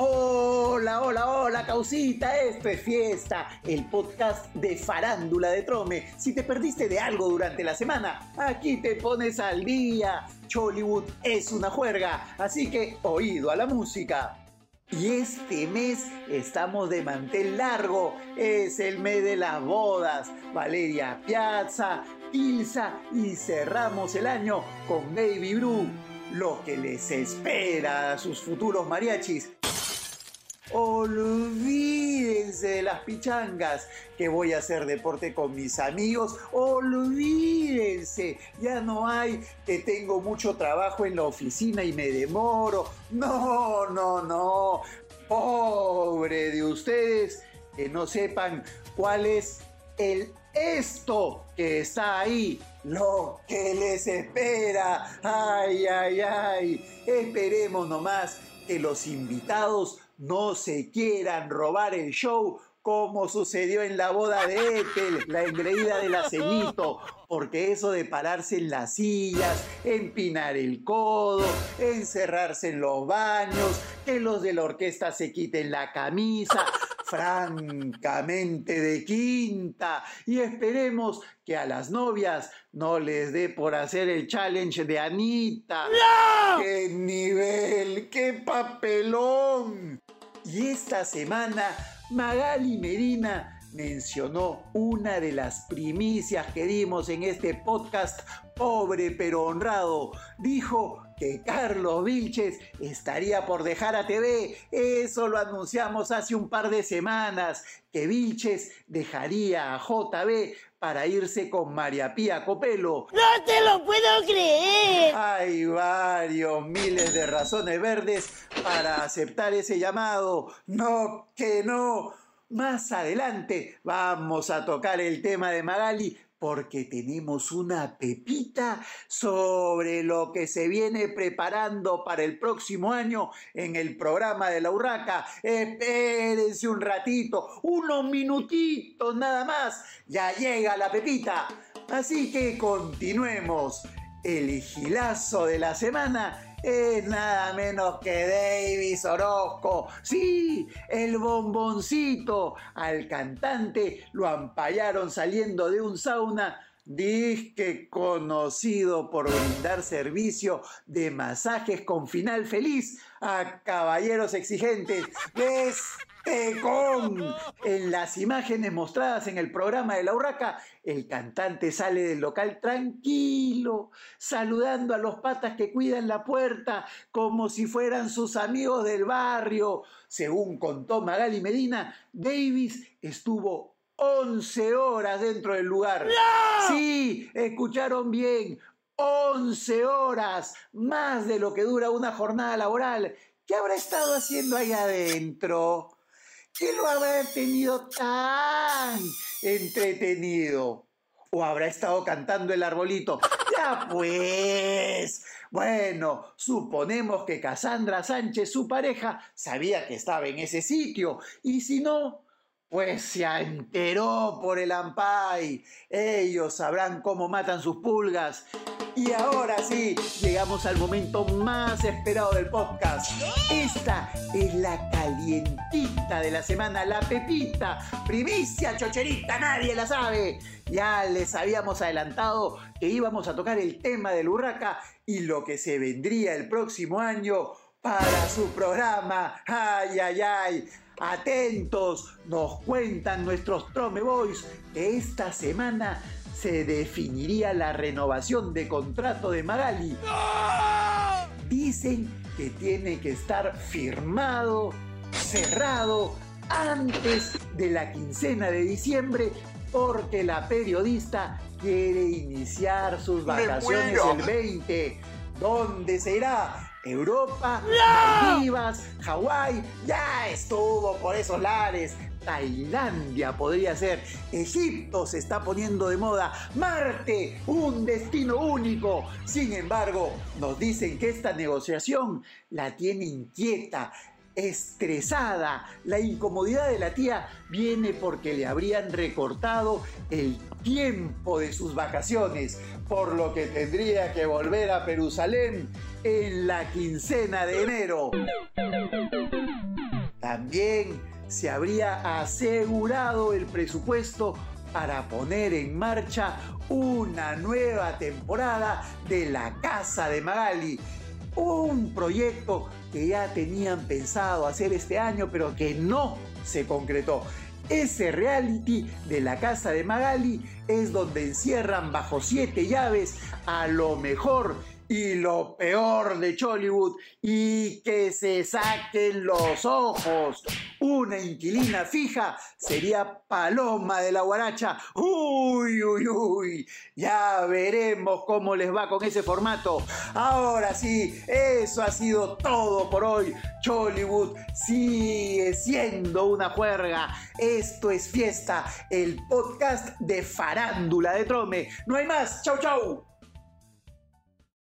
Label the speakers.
Speaker 1: Hola, hola, hola, causita, esto es fiesta, el podcast de farándula de Trome. Si te perdiste de algo durante la semana, aquí te pones al día. Chollywood es una juerga, así que oído a la música. Y este mes estamos de mantel largo, es el mes de las bodas. Valeria Piazza, Tilsa y cerramos el año con Baby Blue. Lo que les espera a sus futuros mariachis Olvídense de las pichangas, que voy a hacer deporte con mis amigos. Olvídense, ya no hay que tengo mucho trabajo en la oficina y me demoro. No, no, no. Pobre de ustedes que no sepan cuál es el esto que está ahí, lo que les espera. Ay, ay, ay. Esperemos nomás que los invitados no se quieran robar el show como sucedió en la boda de Ethel, la engreída del aceñito, porque eso de pararse en las sillas, empinar el codo, encerrarse en los baños, que los de la orquesta se quiten la camisa, francamente de quinta, y esperemos que a las novias no les dé por hacer el challenge de Anita. ¡Qué nivel! ¡Qué papelón! Y esta semana Magali Medina mencionó una de las primicias que dimos en este podcast, pobre pero honrado. Dijo que Carlos Vilches estaría por dejar a TV. Eso lo anunciamos hace un par de semanas, que Vilches dejaría a JB para irse con María Pía Copelo.
Speaker 2: ¡No te lo puedo creer!
Speaker 1: Hay varios miles de razones verdes para aceptar ese llamado. No, que no. Más adelante vamos a tocar el tema de Magali porque tenemos una pepita sobre lo que se viene preparando para el próximo año en el programa de la Urraca. Espérense un ratito, unos minutitos nada más, ya llega la pepita. Así que continuemos. El gilazo de la semana es nada menos que Davis Orozco. Sí, el bomboncito. Al cantante lo ampallaron saliendo de un sauna disque conocido por brindar servicio de masajes con final feliz a caballeros exigentes. ¿Ves? Con en las imágenes mostradas en el programa de la Urraca, el cantante sale del local tranquilo, saludando a los patas que cuidan la puerta como si fueran sus amigos del barrio. Según contó Magali Medina, Davis estuvo 11 horas dentro del lugar. Sí, escucharon bien, 11 horas, más de lo que dura una jornada laboral. ¿Qué habrá estado haciendo ahí adentro? ¿Qué lo habrá tenido tan entretenido? ¿O habrá estado cantando el arbolito? Ya pues. Bueno, suponemos que Cassandra Sánchez, su pareja, sabía que estaba en ese sitio. Y si no, pues se enteró por el Ampay. Ellos sabrán cómo matan sus pulgas. Y ahora sí, llegamos al momento más esperado del podcast. Esta es la calientita de la semana, la pepita, primicia chocherita, nadie la sabe. Ya les habíamos adelantado que íbamos a tocar el tema del Urraca y lo que se vendría el próximo año para su programa. Ay, ay, ay. Atentos, nos cuentan nuestros Trome Boys que esta semana se definiría la renovación de contrato de Magali. Dicen que tiene que estar firmado, cerrado, antes de la quincena de diciembre, porque la periodista quiere iniciar sus vacaciones el 20. ¿Dónde se Europa, Maldivas, Hawái, ya estuvo por esos lares. Tailandia podría ser. Egipto se está poniendo de moda. Marte, un destino único. Sin embargo, nos dicen que esta negociación la tiene inquieta estresada. La incomodidad de la tía viene porque le habrían recortado el tiempo de sus vacaciones, por lo que tendría que volver a Jerusalén en la quincena de enero. También se habría asegurado el presupuesto para poner en marcha una nueva temporada de La Casa de Magali. Un proyecto que ya tenían pensado hacer este año, pero que no se concretó. Ese reality de la casa de Magali es donde encierran bajo siete llaves a lo mejor y lo peor de Chollywood y que se saquen los ojos. Una inquilina fija sería Paloma de la Guaracha. Uy, uy, uy. Ya veremos cómo les va con ese formato. Ahora sí, eso ha sido todo por hoy. Chollywood sigue siendo una juerga. Esto es fiesta, el podcast de farándula de Trome. No hay más. Chau, chau.